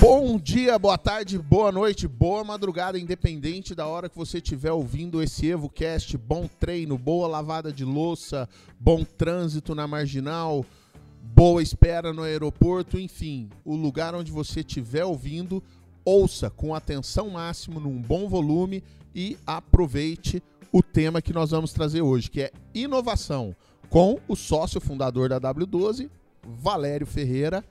Bom dia, boa tarde, boa noite, boa madrugada, independente da hora que você estiver ouvindo esse EvoCast. Bom treino, boa lavada de louça, bom trânsito na marginal, boa espera no aeroporto, enfim, o lugar onde você estiver ouvindo, ouça com atenção máxima, num bom volume e aproveite o tema que nós vamos trazer hoje, que é inovação, com o sócio fundador da W12, Valério Ferreira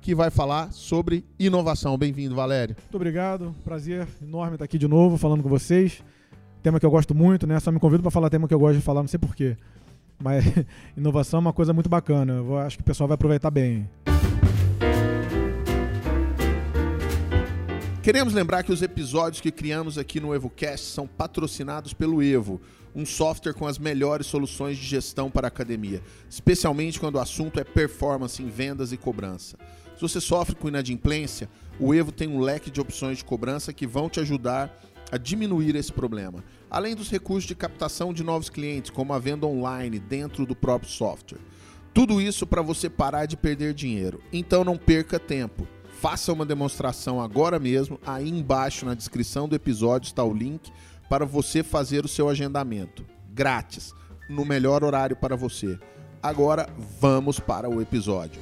que vai falar sobre inovação. Bem-vindo, Valério. Muito obrigado, prazer enorme estar aqui de novo falando com vocês. Tema que eu gosto muito, né? Só me convido para falar tema que eu gosto de falar, não sei porquê. Mas inovação é uma coisa muito bacana. Eu acho que o pessoal vai aproveitar bem. Queremos lembrar que os episódios que criamos aqui no EvoCast são patrocinados pelo Evo, um software com as melhores soluções de gestão para a academia, especialmente quando o assunto é performance em vendas e cobrança. Se você sofre com inadimplência, o Evo tem um leque de opções de cobrança que vão te ajudar a diminuir esse problema, além dos recursos de captação de novos clientes, como a venda online dentro do próprio software. Tudo isso para você parar de perder dinheiro. Então não perca tempo. Faça uma demonstração agora mesmo. Aí embaixo na descrição do episódio está o link para você fazer o seu agendamento. Grátis, no melhor horário para você. Agora vamos para o episódio.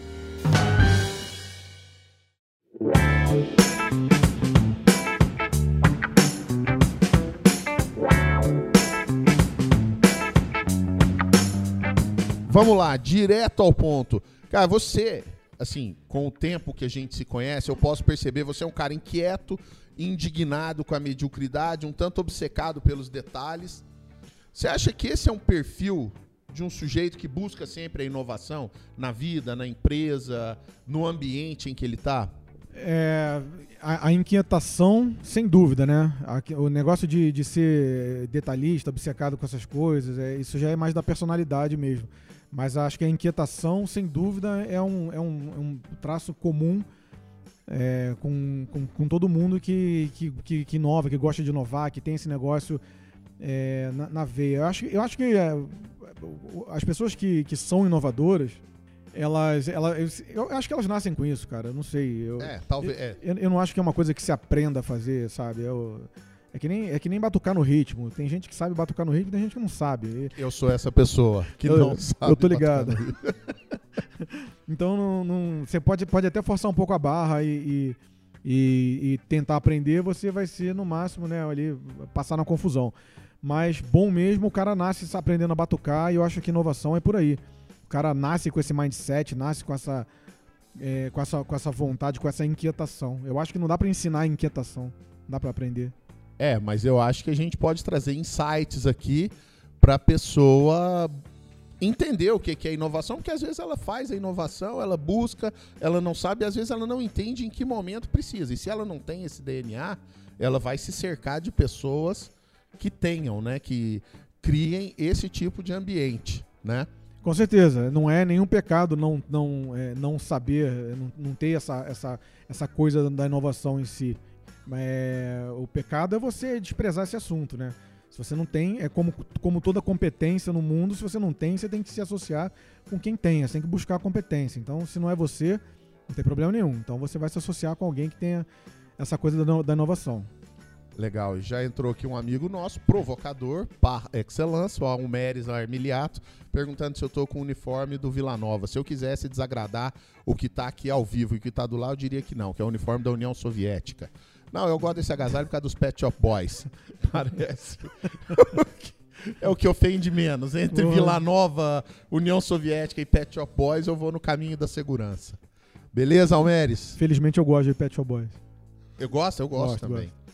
Vamos lá, direto ao ponto. Cara, você, assim, com o tempo que a gente se conhece, eu posso perceber, você é um cara inquieto, indignado com a mediocridade, um tanto obcecado pelos detalhes. Você acha que esse é um perfil de um sujeito que busca sempre a inovação na vida, na empresa, no ambiente em que ele está? É, a, a, inquietação, sem dúvida, né? A, o negócio de, de ser detalhista, obcecado com essas coisas, é, isso já é mais da personalidade mesmo. Mas acho que a inquietação, sem dúvida, é um, é um, é um traço comum é, com, com, com, todo mundo que, que, que, que, inova, que gosta de inovar, que tem esse negócio é, na, na, veia. Eu acho, eu acho que é, as pessoas que, que são inovadoras, elas, elas. Eu acho que elas nascem com isso, cara. Eu não sei. Eu, é, talvez. É. Eu, eu, não acho que é uma coisa que se aprenda a fazer, sabe? Eu, é que, nem, é que nem batucar no ritmo. Tem gente que sabe batucar no ritmo, tem gente que não sabe. Eu sou essa pessoa que eu, não sabe. Eu tô ligado. então não, não, você pode, pode até forçar um pouco a barra e, e, e, e, tentar aprender, você vai ser no máximo, né, ali, passar na confusão. Mas bom mesmo, o cara nasce aprendendo a batucar e eu acho que inovação é por aí. O cara nasce com esse mindset, nasce com essa, é, com essa, com essa vontade, com essa inquietação. Eu acho que não dá para ensinar a inquietação, dá para aprender. É, mas eu acho que a gente pode trazer insights aqui para a pessoa entender o que é inovação, porque às vezes ela faz a inovação, ela busca, ela não sabe, às vezes ela não entende em que momento precisa. E se ela não tem esse DNA, ela vai se cercar de pessoas que tenham, né, que criem esse tipo de ambiente, né? Com certeza, não é nenhum pecado não, não, é, não saber, não, não ter essa, essa, essa coisa da inovação em si. É, o pecado é você desprezar esse assunto, né? Se você não tem, é como, como toda competência no mundo, se você não tem, você tem que se associar com quem tem, você tem que buscar a competência. Então, se não é você, não tem problema nenhum. Então, você vai se associar com alguém que tenha essa coisa da, da inovação. Legal, já entrou aqui um amigo nosso, provocador, par excellence, o Almeres Armiliato, perguntando se eu tô com o uniforme do Vila Nova. Se eu quisesse desagradar o que tá aqui ao vivo e o que tá do lado, eu diria que não, que é o uniforme da União Soviética. Não, eu gosto desse agasalho por causa dos Pet Shop Boys. Parece. é o que ofende menos. Entre. Vila Nova, União Soviética e Pet Shop Boys, eu vou no caminho da segurança. Beleza, Almeres? Felizmente eu gosto de Pet Shop Boys. Eu gosto, eu gosto, gosto também. Gosto.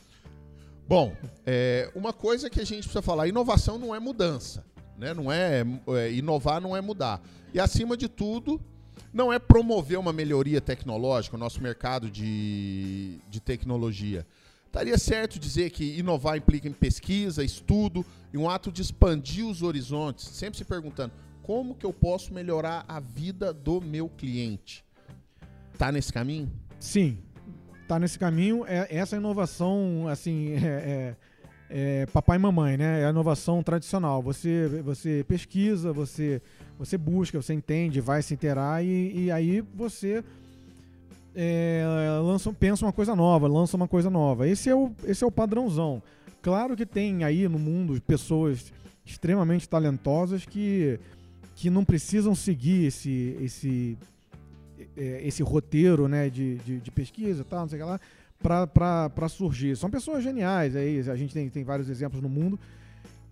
Bom, é, uma coisa que a gente precisa falar, inovação não é mudança. Né? Não é, é, inovar não é mudar. E acima de tudo, não é promover uma melhoria tecnológica, o nosso mercado de, de tecnologia. Estaria certo dizer que inovar implica em pesquisa, estudo e um ato de expandir os horizontes, sempre se perguntando como que eu posso melhorar a vida do meu cliente. Tá nesse caminho? Sim, tá nesse caminho. É, essa inovação, assim, é, é, é, papai e mamãe, né? É a inovação tradicional. Você, você pesquisa, você, você busca, você entende, vai se interar e, e aí você é, lança, pensa uma coisa nova, lança uma coisa nova. Esse é, o, esse é o padrãozão. Claro que tem aí no mundo pessoas extremamente talentosas que, que não precisam seguir esse, esse, é, esse roteiro né, de, de, de pesquisa e tal, não sei o que lá para surgir. São pessoas geniais, aí a gente tem, tem vários exemplos no mundo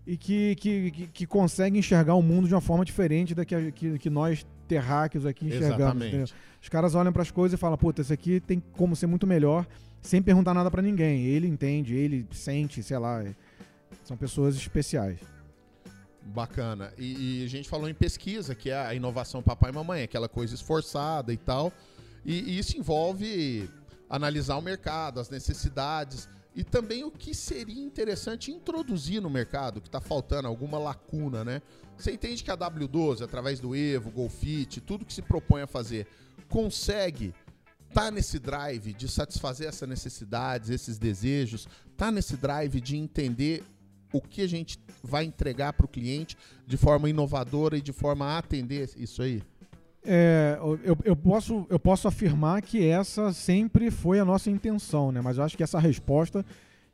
e que, que, que, que conseguem enxergar o mundo de uma forma diferente da que, que, que nós terráqueos aqui enxergamos. Os caras olham para as coisas e falam, puta, isso aqui tem como ser muito melhor, sem perguntar nada para ninguém. Ele entende, ele sente, sei lá. São pessoas especiais. Bacana. E, e, a gente falou em pesquisa, que é a inovação papai e mamãe, aquela coisa esforçada e tal. E, e isso envolve analisar o mercado, as necessidades e também o que seria interessante introduzir no mercado, que está faltando, alguma lacuna, né? Você entende que a W12, através do Evo, Golfit, tudo que se propõe a fazer, consegue tá nesse drive de satisfazer essas necessidades, esses desejos, tá nesse drive de entender o que a gente vai entregar para o cliente de forma inovadora e de forma a atender isso aí? É, eu, eu, posso, eu posso afirmar que essa sempre foi a nossa intenção, né? Mas eu acho que essa resposta,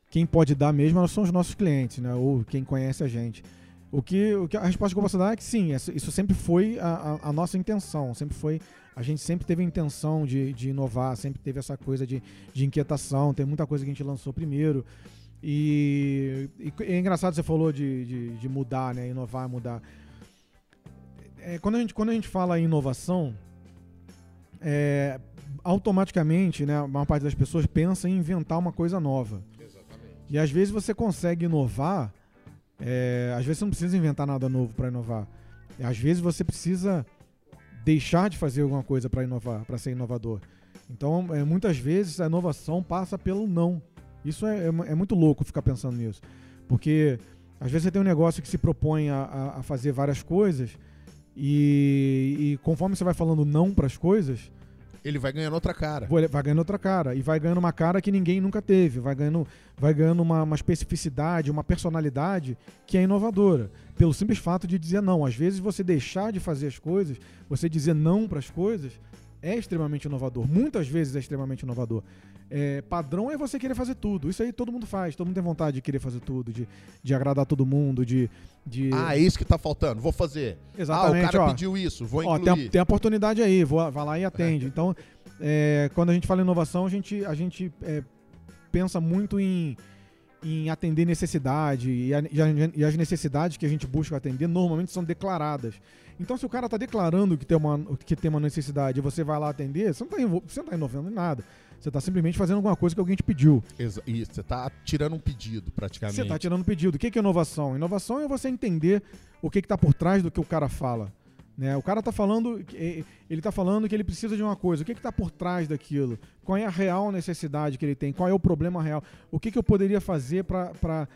quem pode dar mesmo são os nossos clientes, né? Ou quem conhece a gente. O que, o que a resposta que eu posso dar é que sim, isso sempre foi a, a, a nossa intenção, sempre foi a gente sempre teve a intenção de, de inovar, sempre teve essa coisa de, de inquietação, tem muita coisa que a gente lançou primeiro. E, e é engraçado você falou de, de, de, mudar, né? Inovar, mudar é, quando, a gente, quando a gente fala em inovação, é, automaticamente, né, a maior parte das pessoas pensa em inventar uma coisa nova. Exatamente. E às vezes você consegue inovar, é, às vezes você não precisa inventar nada novo para inovar. Às vezes você precisa deixar de fazer alguma coisa para inovar, para ser inovador. Então, é, muitas vezes a inovação passa pelo não. Isso é, é, é, muito louco ficar pensando nisso. Porque às vezes você tem um negócio que se propõe a, a, a fazer várias coisas e, e conforme você vai falando não para as coisas, ele vai ganhando outra cara. Vai ganhando outra cara. E vai ganhando uma cara que ninguém nunca teve. Vai ganhando, vai ganhando uma, uma, especificidade, uma personalidade que é inovadora. Pelo simples fato de dizer não. Às vezes você deixar de fazer as coisas, você dizer não para as coisas, é extremamente inovador. Muitas vezes é extremamente inovador. É, padrão é você querer fazer tudo. Isso aí todo mundo faz. Todo mundo tem vontade de querer fazer tudo, de, de agradar todo mundo, de, de. Ah, é isso que tá faltando. Vou fazer. Exatamente. Ah, o cara ó, pediu isso, vou incluir. Ó, tem, a, tem a oportunidade aí, vou, vai lá e atende. É. Então, é, quando a gente fala em inovação, a gente, a gente é, pensa muito em, em atender necessidade. E, a, e, as necessidades que a gente busca atender normalmente são declaradas. Então, se o cara está declarando que tem, uma, que tem uma necessidade e você vai lá atender, você não está tá inovando em nada. Você está simplesmente fazendo alguma coisa que alguém te pediu. Isso, você está tirando um pedido, praticamente. Você está tirando um pedido. O que é inovação? Inovação é você entender o que está por trás do que o cara fala. Né? O cara está falando, ele está falando que ele precisa de uma coisa. O que está por trás daquilo? Qual é a real necessidade que ele tem? Qual é o problema real? O que, que eu poderia fazer para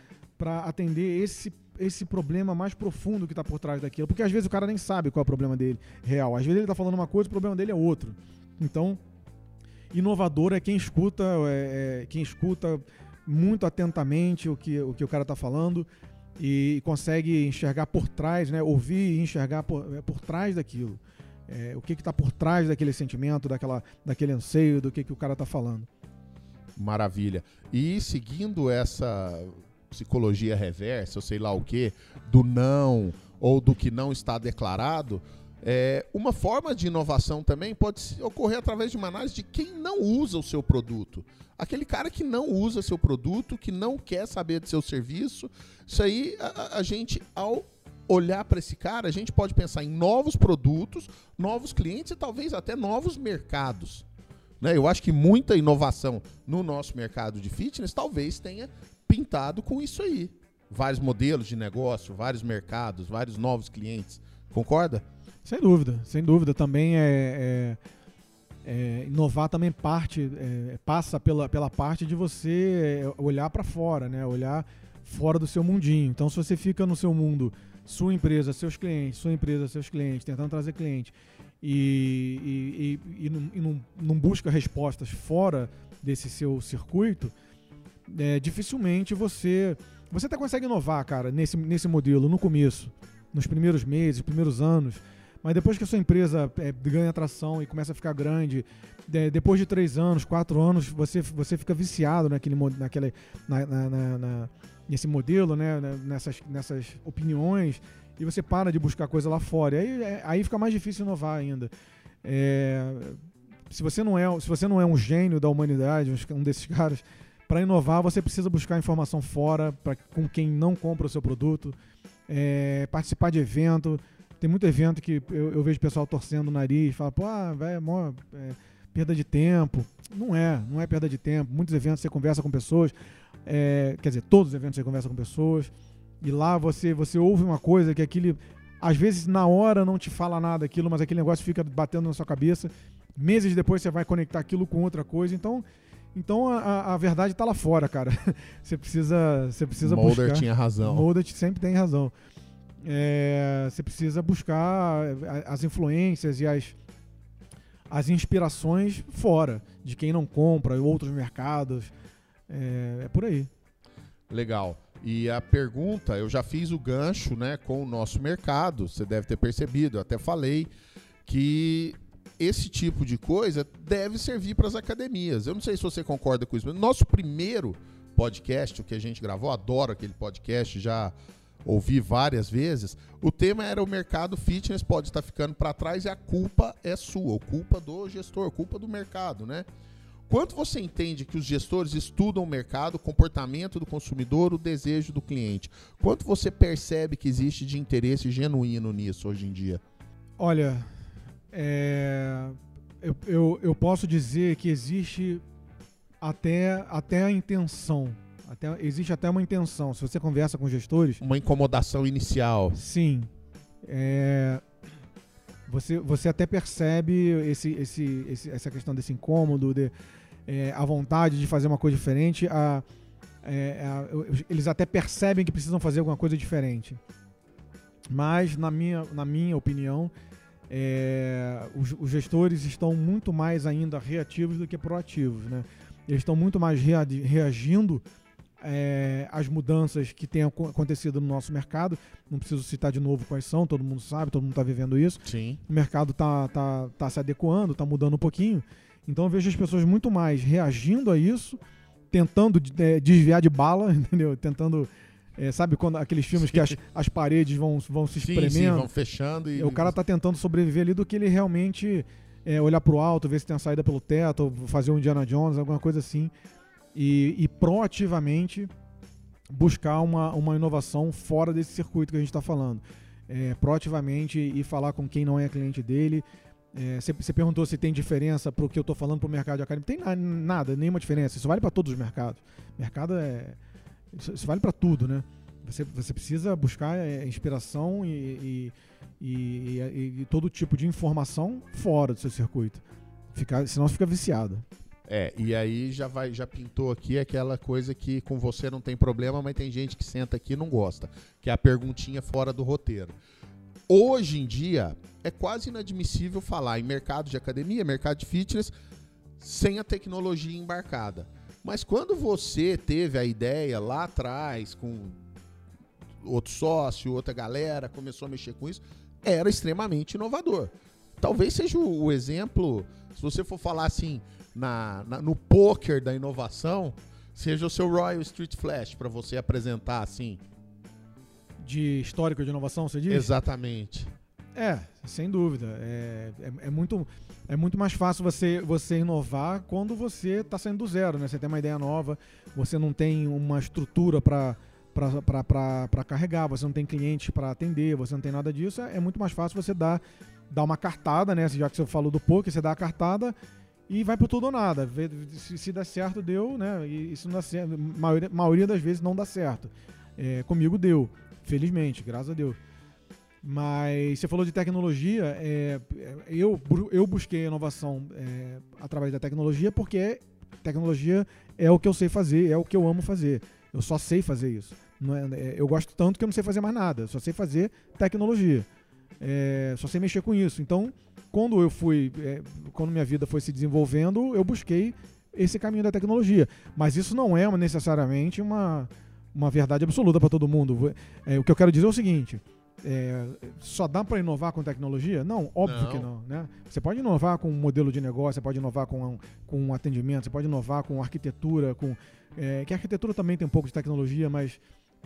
atender esse esse problema mais profundo que está por trás daquilo. Porque às vezes o cara nem sabe qual é o problema dele real. Às vezes ele está falando uma coisa, o problema dele é outro. Então, inovador é quem escuta, é, é, quem escuta muito atentamente o que o, que o cara está falando e consegue enxergar por trás, né? ouvir e enxergar por, é, por trás daquilo. É, o que está por trás daquele sentimento, daquela, daquele anseio, do que, que o cara está falando. Maravilha. E seguindo essa psicologia reversa, ou sei lá o que, do não ou do que não está declarado, é, uma forma de inovação também pode ocorrer através de uma análise de quem não usa o seu produto. Aquele cara que não usa seu produto, que não quer saber do seu serviço. Isso aí, a, a gente, ao olhar para esse cara, a gente pode pensar em novos produtos, novos clientes e talvez até novos mercados. Né? Eu acho que muita inovação no nosso mercado de fitness talvez tenha pintado com isso aí. Vários modelos de negócio, vários mercados, vários novos clientes. Concorda? Sem dúvida, sem dúvida. Também é, é, é inovar também parte é, passa pela, pela parte de você é, olhar para fora, né? Olhar fora do seu mundinho. Então, se você fica no seu mundo, sua empresa, seus clientes, sua empresa, seus clientes, tentando trazer cliente e, e, e, e, não, não, não busca respostas fora desse seu circuito, é, dificilmente você você até consegue inovar, cara, nesse, nesse modelo, no começo, nos primeiros meses, primeiros anos. Mas depois que a sua empresa é, ganha atração e começa a ficar grande, é, depois de três anos, quatro anos, você, você fica viciado naquele, naquele, na, na, na, nesse modelo, né, nessas, nessas opiniões, e você para de buscar coisa lá fora. Aí, é, aí fica mais difícil inovar ainda. É, se, você não é, se você não é um gênio da humanidade, um desses caras, para inovar você precisa buscar informação fora, pra, com quem não compra o seu produto, é, participar de evento. Tem muito evento que eu, eu vejo pessoal torcendo o nariz, fala, pô, ah, vai, é, é perda de tempo. Não é, não é perda de tempo. Muitos eventos você conversa com pessoas, é, quer dizer, todos os eventos você conversa com pessoas, e lá você, você ouve uma coisa que aquele. Às vezes na hora não te fala nada aquilo, mas aquele negócio fica batendo na sua cabeça. Meses depois você vai conectar aquilo com outra coisa. Então, então a, a verdade está lá fora, cara. você precisa, você precisa Mulder buscar. tinha razão. Mulder sempre tem razão. É, você precisa buscar as influências e as, as inspirações fora de quem não compra, outros mercados. É, é por aí. Legal. E a pergunta, eu já fiz o gancho né, com o nosso mercado, você deve ter percebido, eu até falei que esse tipo de coisa deve servir para as academias. Eu não sei se você concorda com isso, mas nosso primeiro podcast, o que a gente gravou, adoro aquele podcast, já ouvi várias vezes. O tema era o mercado fitness pode estar ficando para trás e a culpa é sua, culpa do gestor, culpa do mercado, né? Quanto você entende que os gestores estudam o mercado, o comportamento do consumidor, o desejo do cliente? Quanto você percebe que existe de interesse genuíno nisso hoje em dia? Olha, é, eu, eu, eu, posso dizer que existe até, até a intenção. Até, existe até uma intenção. Se você conversa com gestores. Uma incomodação inicial. Sim. É, você, você até percebe esse, esse, esse, essa questão desse incômodo, de, é, a vontade de fazer uma coisa diferente, a, é, a, eles até percebem que precisam fazer alguma coisa diferente. Mas, na minha, na minha opinião, é, os, os, gestores estão muito mais ainda reativos do que proativos. Né? Eles estão muito mais rea, reagindo é, às mudanças que têm acontecido no nosso mercado. Não preciso citar de novo quais são, todo mundo sabe, todo mundo está vivendo isso. Sim. O mercado está tá, tá se adequando, está mudando um pouquinho. Então eu vejo as pessoas muito mais reagindo a isso, tentando é, desviar de bala, entendeu? Tentando. É, sabe quando aqueles filmes que as, as paredes vão, vão se espremendo? Sim, sim, vão fechando e. O cara tá tentando sobreviver ali do que ele realmente é, olhar pro alto, ver se tem a saída pelo teto, fazer um Indiana Jones, alguma coisa assim. E, e proativamente buscar uma, uma inovação fora desse circuito que a gente está falando. É, proativamente e falar com quem não é cliente dele, você é, perguntou se tem diferença para o que eu estou falando para o mercado de academia. Tem nada, nenhuma diferença. Isso vale para todos os mercados. Mercado é. Isso, isso vale para tudo, né? Você, você precisa buscar é, inspiração e, e, e, e, todo tipo de informação fora do seu circuito. Ficar, senão fica viciado. É, e aí já vai, já pintou aqui aquela coisa que com você não tem problema, mas tem gente que senta aqui e não gosta, que é a perguntinha fora do roteiro. Hoje em dia, é quase inadmissível falar em mercado de academia, mercado de fitness, sem a tecnologia embarcada. Mas quando você teve a ideia lá atrás, com outro sócio, outra galera, começou a mexer com isso, era extremamente inovador. Talvez seja o, exemplo, se você for falar assim, na, na, no poker da inovação, seja o seu Royal Street Flash, para você apresentar assim de histórico de inovação, você diz? Exatamente. É, sem dúvida. É, é, é, muito, é muito mais fácil você, você inovar quando você está saindo do zero, né? Você tem uma ideia nova, você não tem uma estrutura para para carregar, você não tem cliente para atender, você não tem nada disso, é, é muito mais fácil você dar, dar uma cartada, né? Já que você falou do poker, você dá a cartada e vai pro tudo ou nada. Se, se der certo, deu, né? E isso não dá certo. Maioria, maioria das vezes não dá certo. É, comigo deu. Felizmente, graças a Deus. Mas você falou de tecnologia, é, eu, eu busquei inovação é, através da tecnologia porque tecnologia é o que eu sei fazer, é o que eu amo fazer. Eu só sei fazer isso. É, é, eu gosto tanto que eu não sei fazer mais nada, só sei fazer tecnologia. É, só sei mexer com isso. Então, quando eu fui, é, quando minha vida foi se desenvolvendo, eu busquei esse caminho da tecnologia. Mas isso não é necessariamente uma uma verdade absoluta para todo mundo. É, o que eu quero dizer é o seguinte: é, só dá para inovar com tecnologia? Não, óbvio não. que não. Né? Você pode inovar com um modelo de negócio, você pode inovar com um, com um atendimento, você pode inovar com arquitetura, com é, que a arquitetura também tem um pouco de tecnologia, mas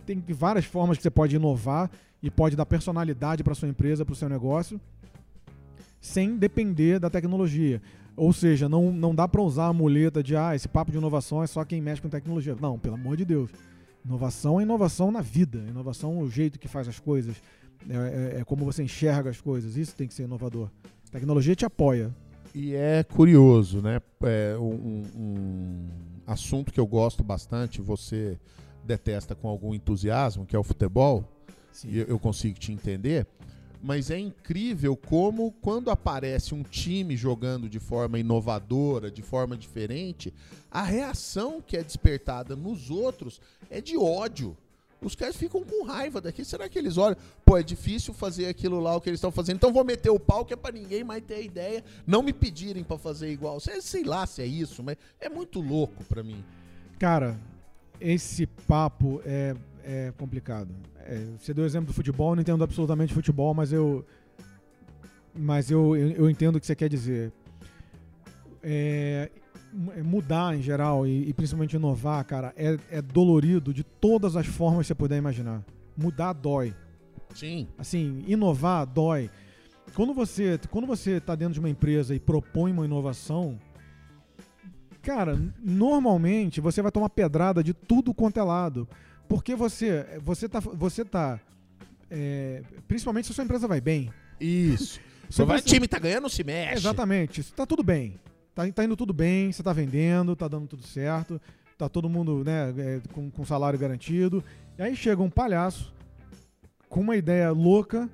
tem várias formas que você pode inovar e pode dar personalidade para sua empresa, para o seu negócio, sem depender da tecnologia. Ou seja, não, não dá para usar a muleta de ah, esse papo de inovação é só quem mexe com tecnologia. Não, pelo amor de Deus. Inovação é inovação na vida. Inovação é o jeito que faz as coisas. É, é, é como você enxerga as coisas. Isso tem que ser inovador. A tecnologia te apoia. E é curioso, né? É um, um assunto que eu gosto bastante, você detesta com algum entusiasmo, que é o futebol. Sim. E eu consigo te entender mas é incrível como quando aparece um time jogando de forma inovadora, de forma diferente, a reação que é despertada nos outros é de ódio. Os caras ficam com raiva daqui. Será que eles olham? Pô, é difícil fazer aquilo lá o que eles estão fazendo. Então vou meter o pau que é para ninguém mais ter ideia, não me pedirem para fazer igual. Sei, sei lá se é isso, mas é muito louco para mim. Cara, esse papo é, é complicado. É, você deu o exemplo do futebol, eu não entendo absolutamente futebol, mas eu. Mas eu, eu, eu entendo o que você quer dizer. É, é mudar em geral e, e, principalmente inovar, cara, é, é dolorido de todas as formas que você puder imaginar. Mudar dói. Sim. Assim, inovar dói. Quando você quando você está dentro de uma empresa e propõe uma inovação, cara, normalmente você vai tomar pedrada de tudo quanto é lado. Porque você, você tá, você tá é, principalmente se a sua empresa vai bem. Isso. Se o time tá ganhando, se mexe. Exatamente. Tá tudo bem. Tá, tá indo tudo bem, você tá vendendo, tá dando tudo certo, tá todo mundo né, é, com, com salário garantido. E aí chega um palhaço com uma ideia louca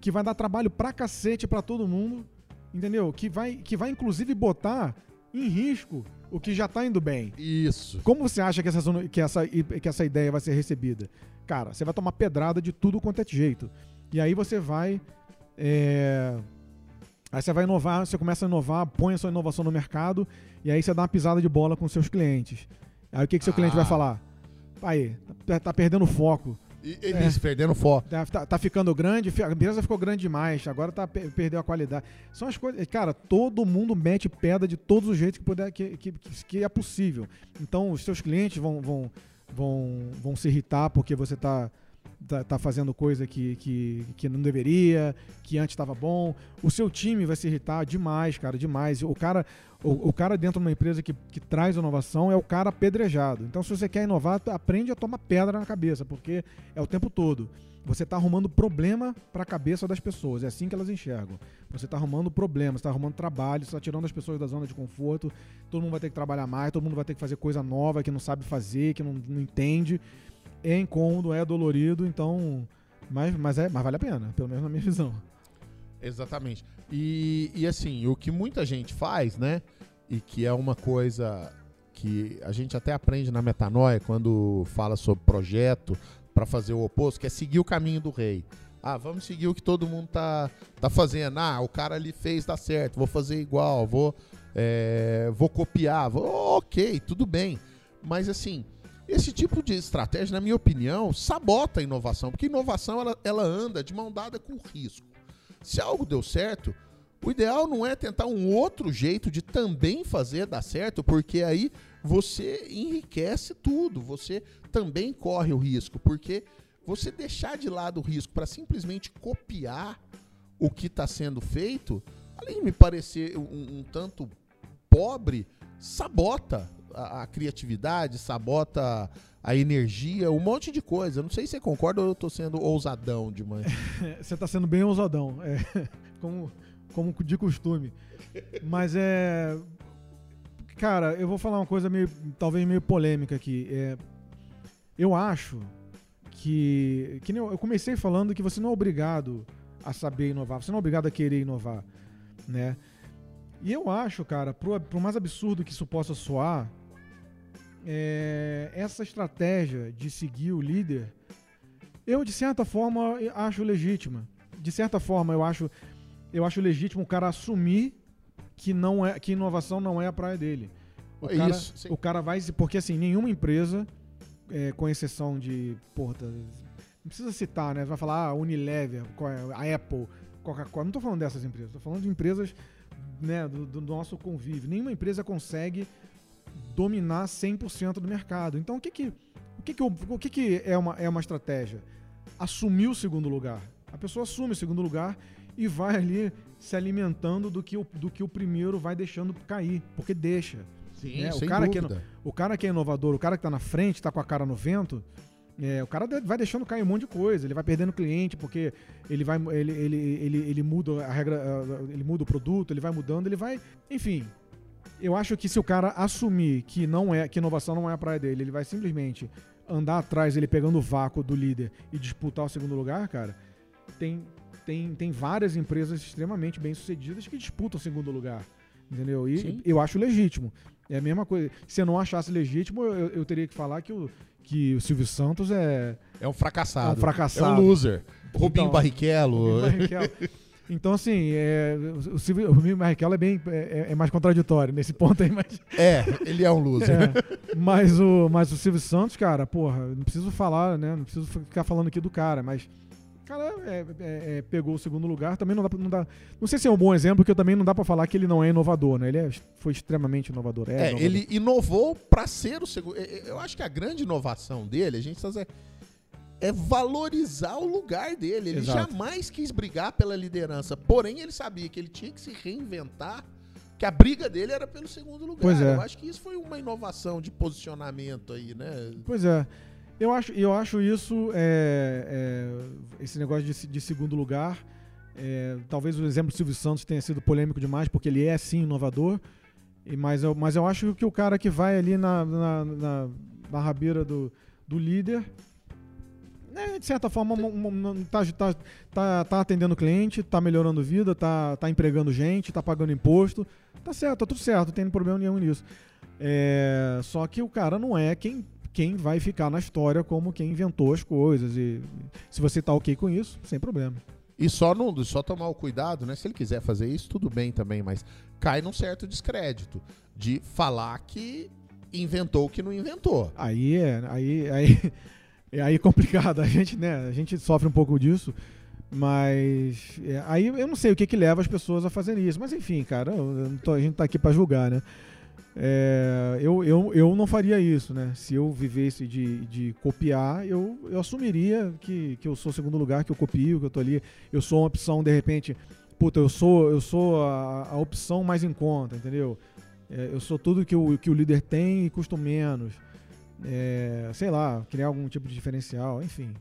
que vai dar trabalho pra cacete pra todo mundo, entendeu? Que vai, que vai inclusive botar em risco o que já está indo bem. Isso. Como você acha que essa, que, essa, que essa ideia vai ser recebida? Cara, você vai tomar pedrada de tudo quanto é jeito. E aí você vai. É... Aí você vai inovar, você começa a inovar, põe a sua inovação no mercado, e aí você dá uma pisada de bola com seus clientes. Aí o que, que seu ah. cliente vai ah. falar? Aí, tá, tá perdendo foco. E eles é, perdendo foco. Tá, tá, ficando grande, a empresa ficou grande demais, agora tá, perdeu a qualidade. São as coisas. Cara, todo mundo mete pedra de todos os jeitos que, puder, que, que, que é possível. Então, os seus clientes vão, vão, vão, vão se irritar porque você tá tá, tá fazendo coisa que, que, que não deveria, que antes estava bom. O seu time vai se irritar demais, cara, demais. O cara, o, o, cara dentro de uma empresa que, que traz inovação é o cara apedrejado. Então, se você quer inovar, aprende a tomar pedra na cabeça, porque é o tempo todo. Você está arrumando problema para a cabeça das pessoas. É assim que elas enxergam. Você está arrumando problemas, está arrumando trabalho, está tirando as pessoas da zona de conforto. Todo mundo vai ter que trabalhar mais, todo mundo vai ter que fazer coisa nova que não sabe fazer, que não, não entende é incômodo, é dolorido, então. Mas, mas, é, mas vale a pena, pelo menos na minha visão. Exatamente. E, e assim, o que muita gente faz, né? E que é uma coisa que a gente até aprende na metanoia quando fala sobre projeto para fazer o oposto, que é seguir o caminho do rei. Ah, vamos seguir o que todo mundo tá, tá fazendo. Ah, o cara ali fez, dá certo, vou fazer igual, vou, é, vou copiar. Vou, ok, tudo bem. Mas assim, esse tipo de estratégia, na minha opinião, sabota a inovação, porque inovação ela, ela anda de mão dada com risco. Se algo deu certo, o ideal não é tentar um outro jeito de também fazer dar certo, porque aí você enriquece tudo, você também corre o risco, porque você deixar de lado o risco para simplesmente copiar o que está sendo feito, além de me parecer um, um tanto pobre, sabota a, a, criatividade, sabota a energia, um monte de coisa. Não sei se você concorda ou eu estou sendo ousadão demais. você está sendo bem ousadão, é, como, como de costume. Mas é. Cara, eu vou falar uma coisa meio, talvez meio polêmica aqui. É, eu acho que, que eu comecei falando que você não é obrigado a saber inovar, você não é obrigado a querer inovar, né? E eu acho, cara, pro mais absurdo que isso possa soar, é, essa estratégia de seguir o líder, eu de certa forma acho legítima. De certa forma, eu acho, eu acho legítimo o cara assumir que não é que inovação não é a praia dele. O, é cara, isso, o cara vai porque assim nenhuma empresa é, com exceção de. Porra, tá- não precisa citar, né? Vai falar ah, Unilever, é, a Apple, Coca-Cola. Não tô falando dessas empresas, tô falando de empresas né, do, do nosso convívio. Nenhuma empresa consegue dominar 100% do mercado. Então, o que que, o que, que, o, que, que é, uma, é uma estratégia? Assumir o segundo lugar. A pessoa assume o segundo lugar e vai ali se alimentando do que o, do que o primeiro vai deixando cair, porque deixa. Sim, É, o cara que dúvida. O cara que é inovador, o cara que tá na frente, tá com a cara no vento, é, o cara vai deixando cair um monte de coisa, ele vai perdendo cliente porque ele vai ele, ele, ele, ele muda a regra, ele muda o produto, ele vai mudando, ele vai, enfim. Eu acho que se o cara assumir que não é, que inovação não é a praia dele, ele vai simplesmente andar atrás, ele pegando o vácuo do líder e disputar o segundo lugar, cara, tem tem, tem várias empresas extremamente bem-sucedidas que disputam o segundo lugar. Entendeu? E Sim. eu acho legítimo. É a mesma coisa. Se eu não achasse legítimo, eu, eu teria que falar que o, que o Silvio Santos é, É um fracassado. é um fracassado. É um loser. Rubinho Então, Barrichello. Rubinho Barrichello. Então, assim, é, o, Silvio, o é, bem, é, é mais contraditório nesse ponto aí, mas, É, ele é um loser. é, mas, o, mas o Silvio Santos, cara, porra, não preciso falar, né? Não preciso ficar falando aqui do cara, mas. o Cara, é, é, é, pegou o segundo lugar. Também não dá, pra- não dá. Não sei se é um bom exemplo, porque também não dá pra falar que ele não é inovador, né? Ele é- foi extremamente inovador. É, inovador. ele inovou para ser o segundo. Eu acho que a grande inovação dele, a gente tá dizendo, é valorizar o lugar dele. Ele Exato. jamais quis brigar pela liderança. Porém, ele sabia que ele tinha que se reinventar, que a briga dele era pelo segundo lugar. Pois é. Eu acho que isso foi uma inovação de posicionamento aí, né? Pois é. Eu acho, eu acho isso, é, é, esse negócio de, de segundo lugar. é, talvez o exemplo do Silvio Santos tenha sido polêmico demais, porque ele é sim inovador. E, mas, eu, mas eu acho que o cara que vai ali na, na, na, na rabeira do, do líder, né, de certa forma, uma- uma- uma- tá, tá, tá, tá atendendo cliente, tá melhorando vida, tá, tá empregando gente, tá pagando imposto. Tá certo, tá tudo certo, não tem problema nenhum nisso. É, só que o cara não é quem, quem vai ficar na história como quem inventou as coisas. E se você tá ok com isso, sem problema. E só, não, só tomar o cuidado, né? Se ele quiser fazer isso, tudo bem também, mas cai num certo descrédito de falar que inventou o que não inventou. Aí é, aí, aí, é aí complicado. A gente, né, a gente sofre um pouco disso. Mas é, aí eu não sei o que, que leva as pessoas a fazerem isso. Mas enfim, cara, tô- a gente tá aqui pra julgar, né? É, eu, eu, eu não faria isso, né? Se eu vivesse de, de copiar, eu, eu assumiria que, que eu sou segundo lugar, que eu copio, que eu tô ali. Eu sou uma opção, de repente, puta, eu sou, eu sou a, a opção mais em conta, entendeu? É, eu sou tudo que o, que o líder tem e custo menos. É, sei lá, criar algum tipo de diferencial, enfim.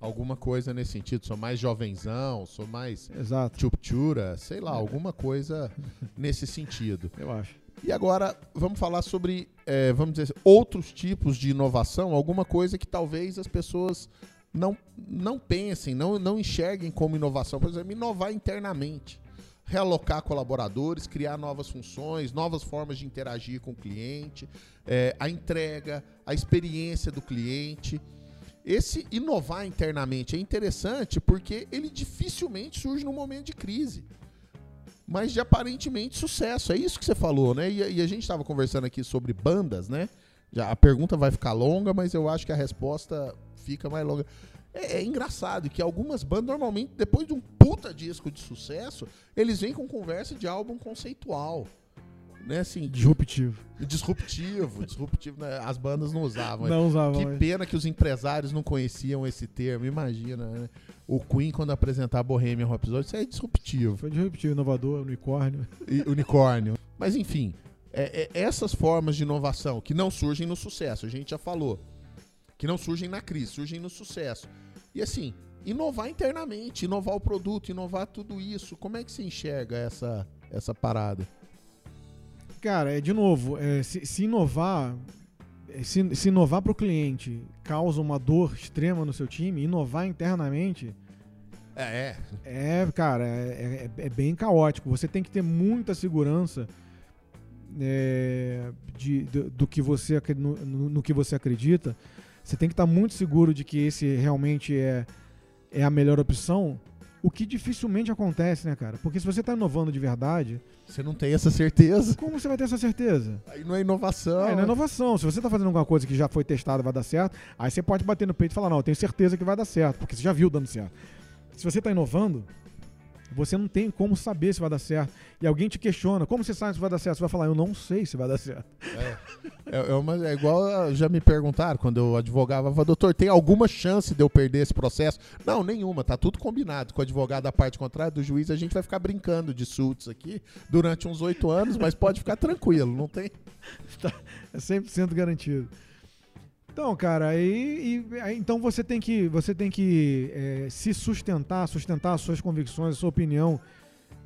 Alguma coisa nesse sentido. Sou mais jovenzão, sou mais Exato, chupchura, sei lá, alguma coisa nesse sentido. eu acho. E agora vamos falar sobre, é, vamos dizer, outros tipos de inovação, alguma coisa que talvez as pessoas não, não pensem, não, não enxerguem como inovação. Por exemplo, inovar internamente. Realocar colaboradores, criar novas funções, novas formas de interagir com o cliente, é, a entrega, a experiência do cliente. Esse inovar internamente é interessante porque ele dificilmente surge num momento de crise mas de aparentemente sucesso. É isso que você falou, né? E, e a gente estava conversando aqui sobre bandas, né? Já, a pergunta vai ficar longa, mas eu acho que a resposta fica mais longa. É, é engraçado que algumas bandas, normalmente, depois de um puta disco de sucesso, eles vêm com conversa de álbum conceitual. Né, assim, Disruptivo. disruptivo, disruptivo, né? As bandas não usavam. Não usava Que mais. pena que os empresários não conheciam esse termo. Imagina, né? O Queen, quando apresentar Bohemian Rhapsody, isso é disruptivo. Foi disruptivo, inovador, unicórnio. E unicórnio. Mas enfim, é- é- essas formas de inovação que não surgem no sucesso, a gente já falou. Que não surgem na crise, surgem no sucesso. E assim, inovar internamente, inovar o produto, inovar tudo isso. Como é que se enxerga essa, essa parada? Cara, é de novo, é, se, se inovar, é, se, se inovar para o cliente causa uma dor extrema no seu time, inovar internamente É, é, cara, é, é- é bem caótico. Você tem que ter muita segurança é, de, do, do que você no- no que você acredita. Você tem que estar muito seguro de que esse realmente é, é a melhor opção O que dificilmente acontece, né, cara? Porque se você tá inovando de verdade, Você não tem essa certeza. como você vai ter essa certeza? Aí não é inovação. É, não é inovação. Se você tá fazendo alguma coisa que já foi testada vai dar certo, aí você pode bater no peito e falar, não, eu tenho certeza que vai dar certo, porque você já viu dando certo. Se você tá inovando, você não tem como saber se vai dar certo. E alguém te questiona, como você sabe se vai dar certo? Você vai falar, eu não sei se vai dar certo. É, é uma- é igual ah, já me perguntaram quando eu advogava, doutor, tem alguma chance de eu perder esse processo? Não, nenhuma, tá tudo combinado com o advogado da parte contrária do juiz, a gente vai ficar brincando de suits aqui durante uns oito anos, mas pode ficar tranquilo, não tem. É 100% garantido. Então, cara, aí, e- aí- então você tem que, você tem que é, se sustentar, sustentar as suas convicções, a sua opinião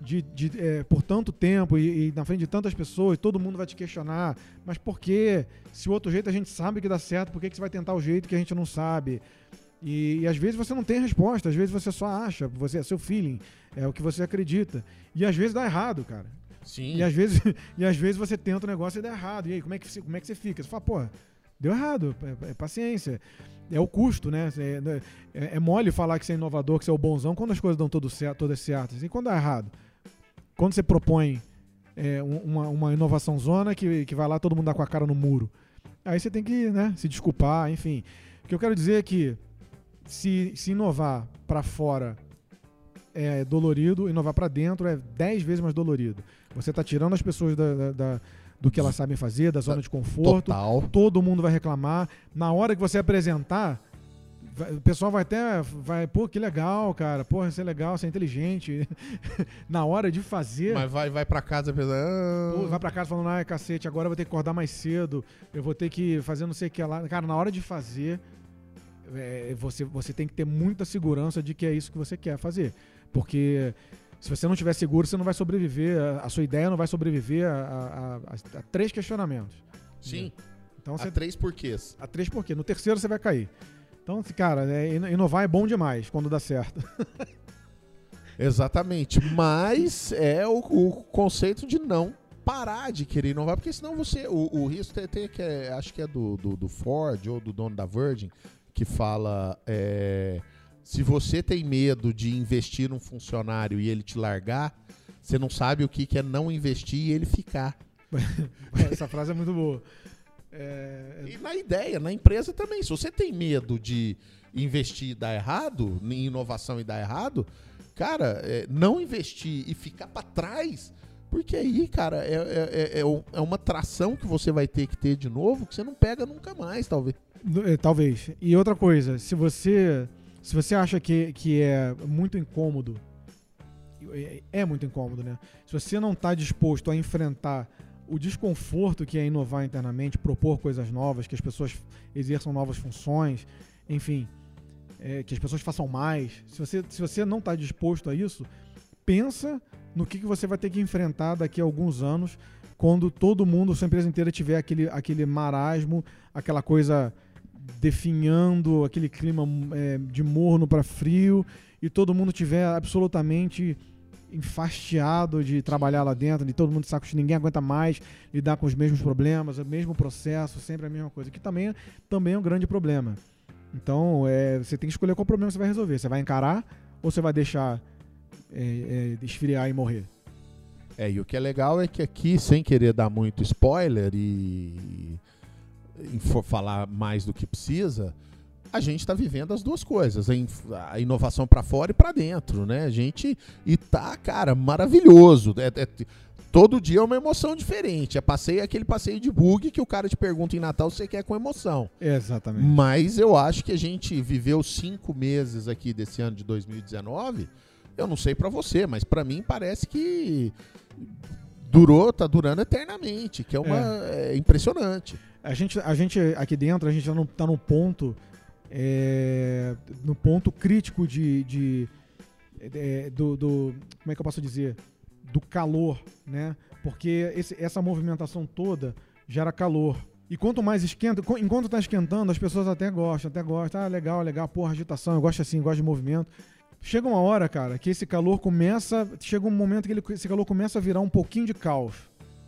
de, de, é, por tanto tempo e, e na frente de tantas pessoas, todo mundo vai te questionar. Mas por quê? Se o outro jeito a gente sabe que dá certo, por que, que você vai tentar o jeito que a gente não sabe? E, e às vezes você não tem resposta, às vezes você só acha, você é seu feeling, é o que você acredita. E às vezes dá errado, cara. Sim. E às vezes, e às vezes você tenta um negócio e dá errado. E aí, como é que, você- como é que você fica? Você fala, pô, deu errado, é, é paciência. É o custo, né? É, é- é mole falar que você é inovador, que você é o bonzão, quando as coisas dão tudo certo, todas certas. E quando dá errado? Quando você propõe é, um- uma, uma inovação zona que, que vai lá todo mundo dá com a cara no muro. Aí você tem que né, se desculpar, enfim. O que eu quero dizer é que se, se inovar para fora é dolorido, inovar para dentro é 10 vezes mais dolorido. Você tá tirando as pessoas da, da- da- do que elas sabem fazer, da zona de conforto. Total. Todo mundo vai reclamar. Na hora que você apresentar, o pessoal vai até. Vai, pô, que legal, cara. Pô, você é legal, você é inteligente. Na hora de fazer. Mas vai, vai pra casa pensando. Pô, "Ah, vai pra casa falando, ai, cacete, agora eu vou ter que acordar mais cedo, eu vou ter que fazer não sei o que lá. Cara, na hora de fazer, é, você, você tem que ter muita segurança de que é isso que você quer fazer. Porque se você não tiver seguro, você não vai sobreviver, a, a sua ideia não vai sobreviver a, a- a- a três questionamentos. Sim, Então você. há três porquês. A três por quê? No terceiro você vai cair. Então, cara, é, ino- inovar é bom demais quando dá certo. Exatamente. Mas é o, o conceito de não parar de querer inovar, porque senão você. O, o risco tem, tem que é, acho que é do, do, do Ford ou do dono da Virgin, que fala. é, se você tem medo de investir num funcionário e ele te largar, você não sabe o que, que é não investir e ele ficar. Essa frase é muito boa. É, E na ideia, na empresa também. Se você tem medo de investir e dar errado, em inovação e dar errado, cara, é, não investir e ficar pra trás, porque aí, cara, é, é, é- é um- é uma tração que você vai ter que ter de novo que você não pega nunca mais, talvez. Eh, Talvez. E outra coisa, se você se você acha que, que é muito incômodo, é- é muito incômodo, né? Se você não está disposto a enfrentar o desconforto que é inovar internamente, propor coisas novas, que as pessoas exerçam novas funções, enfim, é, que as pessoas façam mais. Se você, se você não está disposto a isso, pensa no que, que você vai ter que enfrentar daqui a alguns anos, quando todo mundo, sua empresa inteira tiver aquele, aquele marasmo, aquela coisa definhando, aquele clima é, de morno para frio, e todo mundo tiver absolutamente enfastiado de trabalhar lá dentro, de todo mundo de saco cheio, ninguém aguenta mais lidar com os mesmos problemas, o mesmo processo, sempre a mesma coisa, que também, também é um grande problema. Então, é, você tem que escolher qual problema você vai resolver. Você vai encarar ou você vai deixar é, é, esfriar e morrer? É, e o que é legal é que aqui, sem querer dar muito spoiler e, e for falar mais do que precisa, a gente está vivendo as duas coisas, a, in- a inovação para fora e para dentro, né? A gente e tá, cara, maravilhoso. É- é- todo dia é uma emoção diferente. É passeio é aquele passeio de bug que o cara te pergunta em Natal se você quer com emoção. Exatamente. Mas eu acho que a gente viveu cinco meses aqui desse ano de 2019. Eu não sei pra você, mas pra mim parece que durou, tá durando eternamente, que é uma é impressionante. A gente, a gente aqui dentro, a gente já não tá no ponto é, no ponto crítico de, de é, do, do- como é que eu posso dizer do calor, né? Porque esse- essa movimentação toda gera calor. E quanto mais esquenta, enquanto tá esquentando, as pessoas até gostam, até gostam. Ah, legal, legal, porra, agitação, eu gosto assim, gosto de movimento. Chega uma hora, cara, que esse calor começa. Chega um momento que ele- esse calor começa a virar um pouquinho de caos.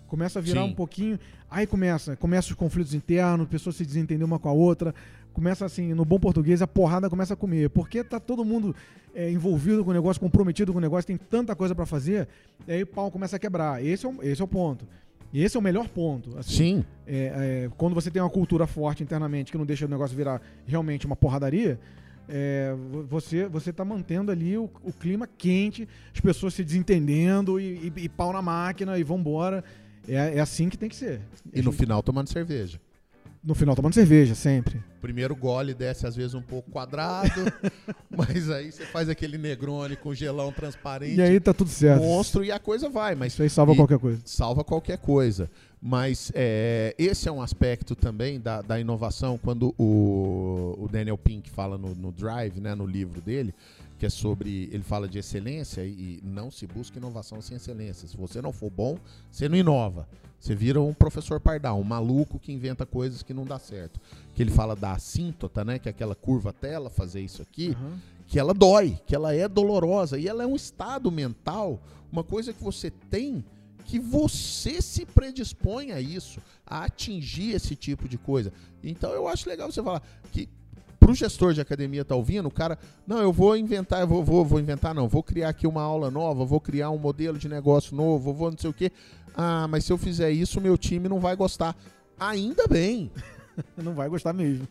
Começa a virar Sim. um pouquinho. Aí começa, começa os conflitos internos, pessoas se desentendem uma com a outra, começa assim, no bom português, a porrada começa a comer. Porque tá todo mundo é, envolvido com o negócio, comprometido com o negócio, tem tanta coisa para fazer, e aí o pau começa a quebrar. Esse é o, esse é o ponto. E esse é o melhor ponto. Assim, Sim. É, é, quando você tem uma cultura forte internamente que não deixa o negócio virar realmente uma porradaria, é, você você está mantendo ali o, o, clima quente, as pessoas se desentendendo e, e, e pau na máquina e vambora. É, é assim que tem que ser. E no final tomando cerveja. No final tomando cerveja, sempre. Primeiro gole desce às vezes um pouco quadrado, mas aí você faz aquele negrone com gelão transparente. E aí tá tudo certo. Monstro e a coisa vai. Mas Isso aí salva qualquer coisa. Salva qualquer coisa. Mas é, esse é um aspecto também da, da inovação, quando o, o Daniel Pink fala no, no, Drive, né, no livro dele, que é sobre. Ele fala de excelência e, e não se busca inovação sem excelência. Se você não for bom, você não inova. Você vira um professor pardal, um maluco que inventa coisas que não dá certo. Que ele fala da assíntota, né? Que é aquela curva até ela fazer isso aqui, uhum. que ela dói, que ela é dolorosa. E ela é um estado mental, uma coisa que você tem que você se predispõe a isso, a atingir esse tipo de coisa. Então eu acho legal você falar que para o gestor de academia tá ouvindo, o cara, não, eu vou inventar, eu vou, vou, vou inventar, não, vou criar aqui uma aula nova, vou criar um modelo de negócio novo, vou não sei o quê. Ah, mas se eu fizer isso, meu time não vai gostar. Ainda bem. não vai gostar mesmo.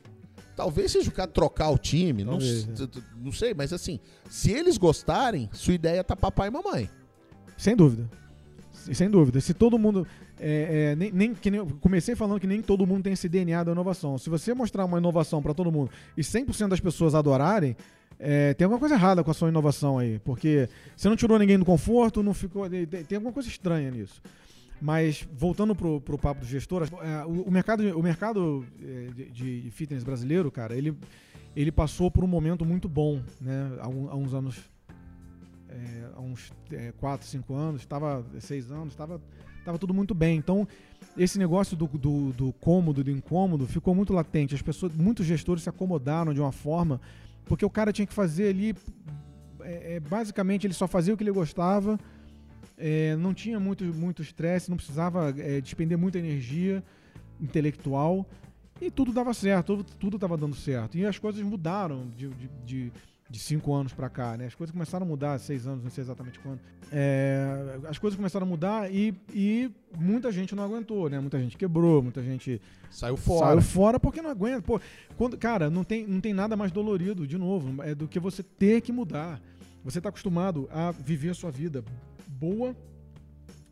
Talvez seja o cara trocar o time, não, é. não sei, mas assim, se eles gostarem, sua ideia tá papai e mamãe. Sem dúvida. Sem dúvida. Se todo mundo. É, é, nem, nem, que nem, comecei falando que nem todo mundo tem esse DNA da inovação. Se você mostrar uma inovação para todo mundo e 100% das pessoas adorarem, é, tem alguma coisa errada com a sua inovação aí. Porque você não tirou ninguém do conforto, não ficou. Tem alguma coisa estranha nisso. Mas voltando pro, pro papo dos gestores, é, o, o, mercado, o mercado é, de, de, fitness brasileiro, cara, ele, ele passou por um momento muito bom, né? Há, há uns anos, é, há uns 4, é, 5 anos, estava 6 anos, estava tava tudo muito bem. Então, esse negócio do, do, do cômodo, do incômodo, ficou muito latente. As pessoas, muitos gestores se acomodaram de uma forma, porque o cara tinha que fazer ali, é, é basicamente, ele só fazia o que ele gostava é, não tinha muito muito estresse, não precisava é, despender muita energia intelectual e tudo dava certo, tudo estava dando certo. E as coisas mudaram de, de, de, de cinco anos para cá, né? As coisas começaram a mudar, seis anos, não sei exatamente quando. É, as coisas começaram a mudar e, e muita gente não aguentou, né? Muita gente quebrou, muita gente saiu fora. Saiu fora porque não aguenta. Pô, quando, cara, não tem, não tem nada mais dolorido, de novo, é do que você ter que mudar. Você está acostumado a viver a sua vida boa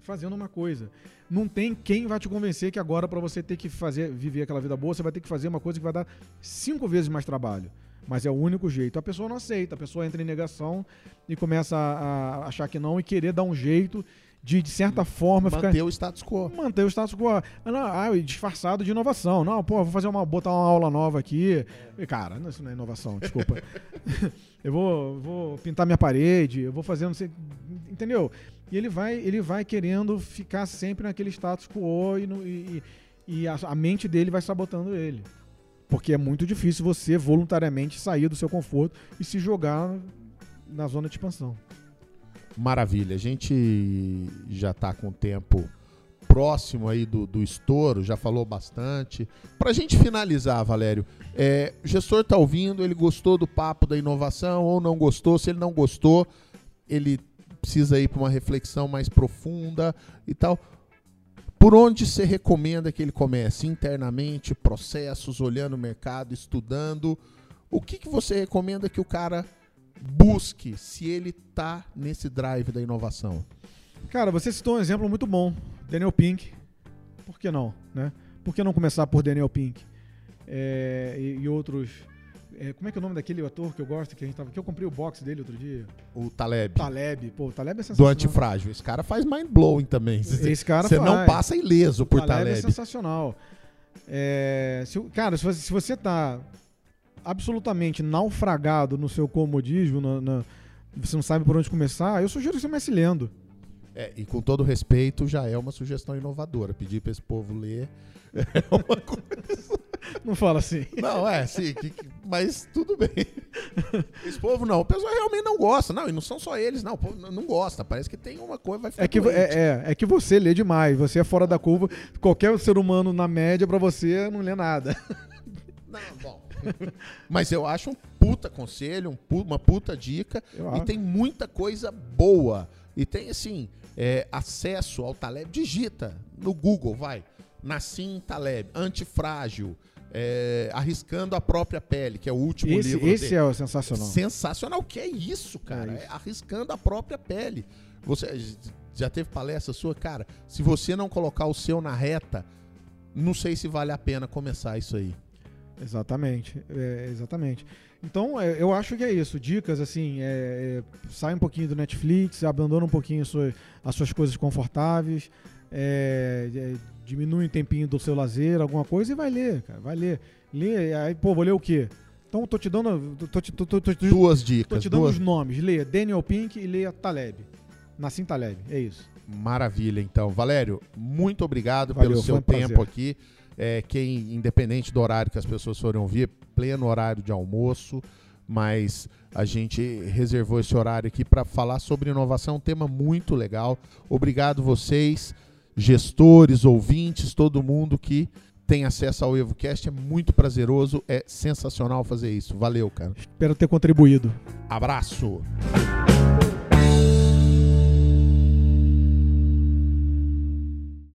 fazendo uma coisa. Não tem quem vai te convencer que agora para você ter que fazer viver aquela vida boa, você vai ter que fazer uma coisa que vai dar cinco vezes mais trabalho. Mas é o único jeito. A pessoa não aceita, a pessoa entra em negação e começa a, a achar que não e querer dar um jeito de, de certa forma manter ficar, o status quo. Manter o status quo. Ah, disfarçado de inovação. Não, pô, vou fazer uma botar uma aula nova aqui. É. Cara, isso não é inovação, desculpa. eu vou, vou pintar minha parede, eu vou fazer não sei, entendeu? E ele vai, ele vai querendo ficar sempre naquele status quo e, no, e, e a, a mente dele vai sabotando ele. Porque é muito difícil você voluntariamente sair do seu conforto e se jogar na zona de expansão. Maravilha. A gente já está com o tempo próximo aí do, do estouro, já falou bastante. Para a gente finalizar, Valério, é, o gestor está ouvindo, ele gostou do papo da inovação ou não gostou? Se ele não gostou, ele precisa ir para uma reflexão mais profunda e tal. Por onde você recomenda que ele comece? Internamente, processos, olhando o mercado, estudando. O que, que você recomenda que o cara busque se ele tá nesse drive da inovação? Cara, você citou um exemplo muito bom, Daniel Pink. Por que não, né? Por que não começar por Daniel Pink? É, e, e, outros. É, como é que é o nome daquele ator que eu gosto, que a gente tava, que eu comprei o box dele outro dia? O Taleb. Taleb, pô, o Taleb é sensacional. Do antifrágil. Esse cara faz mind blowing também. Esse cara Você não passa ileso por Taleb. Taleb é sensacional. É, se, cara, se você, se você tá absolutamente naufragado no seu comodismo, na, na, você não sabe por onde começar, eu sugiro que você comece lendo. É, e com todo respeito, já é uma sugestão inovadora. Pedir para esse povo ler é uma coisa. Não fala assim. Não, é, sim, que, que, mas tudo bem. Esse povo não, o pessoal realmente não gosta. Não, e não são só eles, não. O povo não gosta. Parece que tem uma coisa, vai ficar é que, é, é, é, que você lê demais, você é fora da curva. Qualquer ser humano na média, para você, não lê nada. Não, bom. Mas eu acho um puta conselho, um pu- uma puta dica. E tem muita coisa boa. E tem, assim, é, acesso ao Taleb. Digita no Google, vai. Nassim Taleb, Antifrágil, é, Arriscando a Própria Pele, que é o último Esse, livro esse dele. é o sensacional. Sensacional. O que é isso, cara? É É, isso. arriscando a própria pele. Você já teve palestra sua? Cara, se você não colocar o seu na reta, não sei se vale a pena começar isso aí. Exatamente, é, exatamente. Então, é, eu acho que é isso. Dicas, assim, é, é, sai um pouquinho do Netflix, abandona um pouquinho as suas, as suas coisas confortáveis, é, é, diminui um tempinho do seu lazer, alguma coisa, e vai ler, cara, vai ler. Lê, aí, pô, vou ler o quê? Então, tô te dando, tô, te- tô, tô, tô, tô, Duas tô dicas. te dando duas... os nomes. Leia Daniel Pink e leia Taleb. Nassim Taleb, é isso. Maravilha, então. Valério, muito obrigado Valeu, pelo seu um prazer. tempo aqui. É, quem, independente do horário que as pessoas forem ouvir, pleno horário de almoço, mas a gente reservou esse horário aqui para falar sobre inovação, um tema muito legal. Obrigado vocês, gestores, ouvintes, todo mundo que tem acesso ao EvoCast. É muito prazeroso, é sensacional fazer isso. Valeu, cara. Espero ter contribuído. Abraço!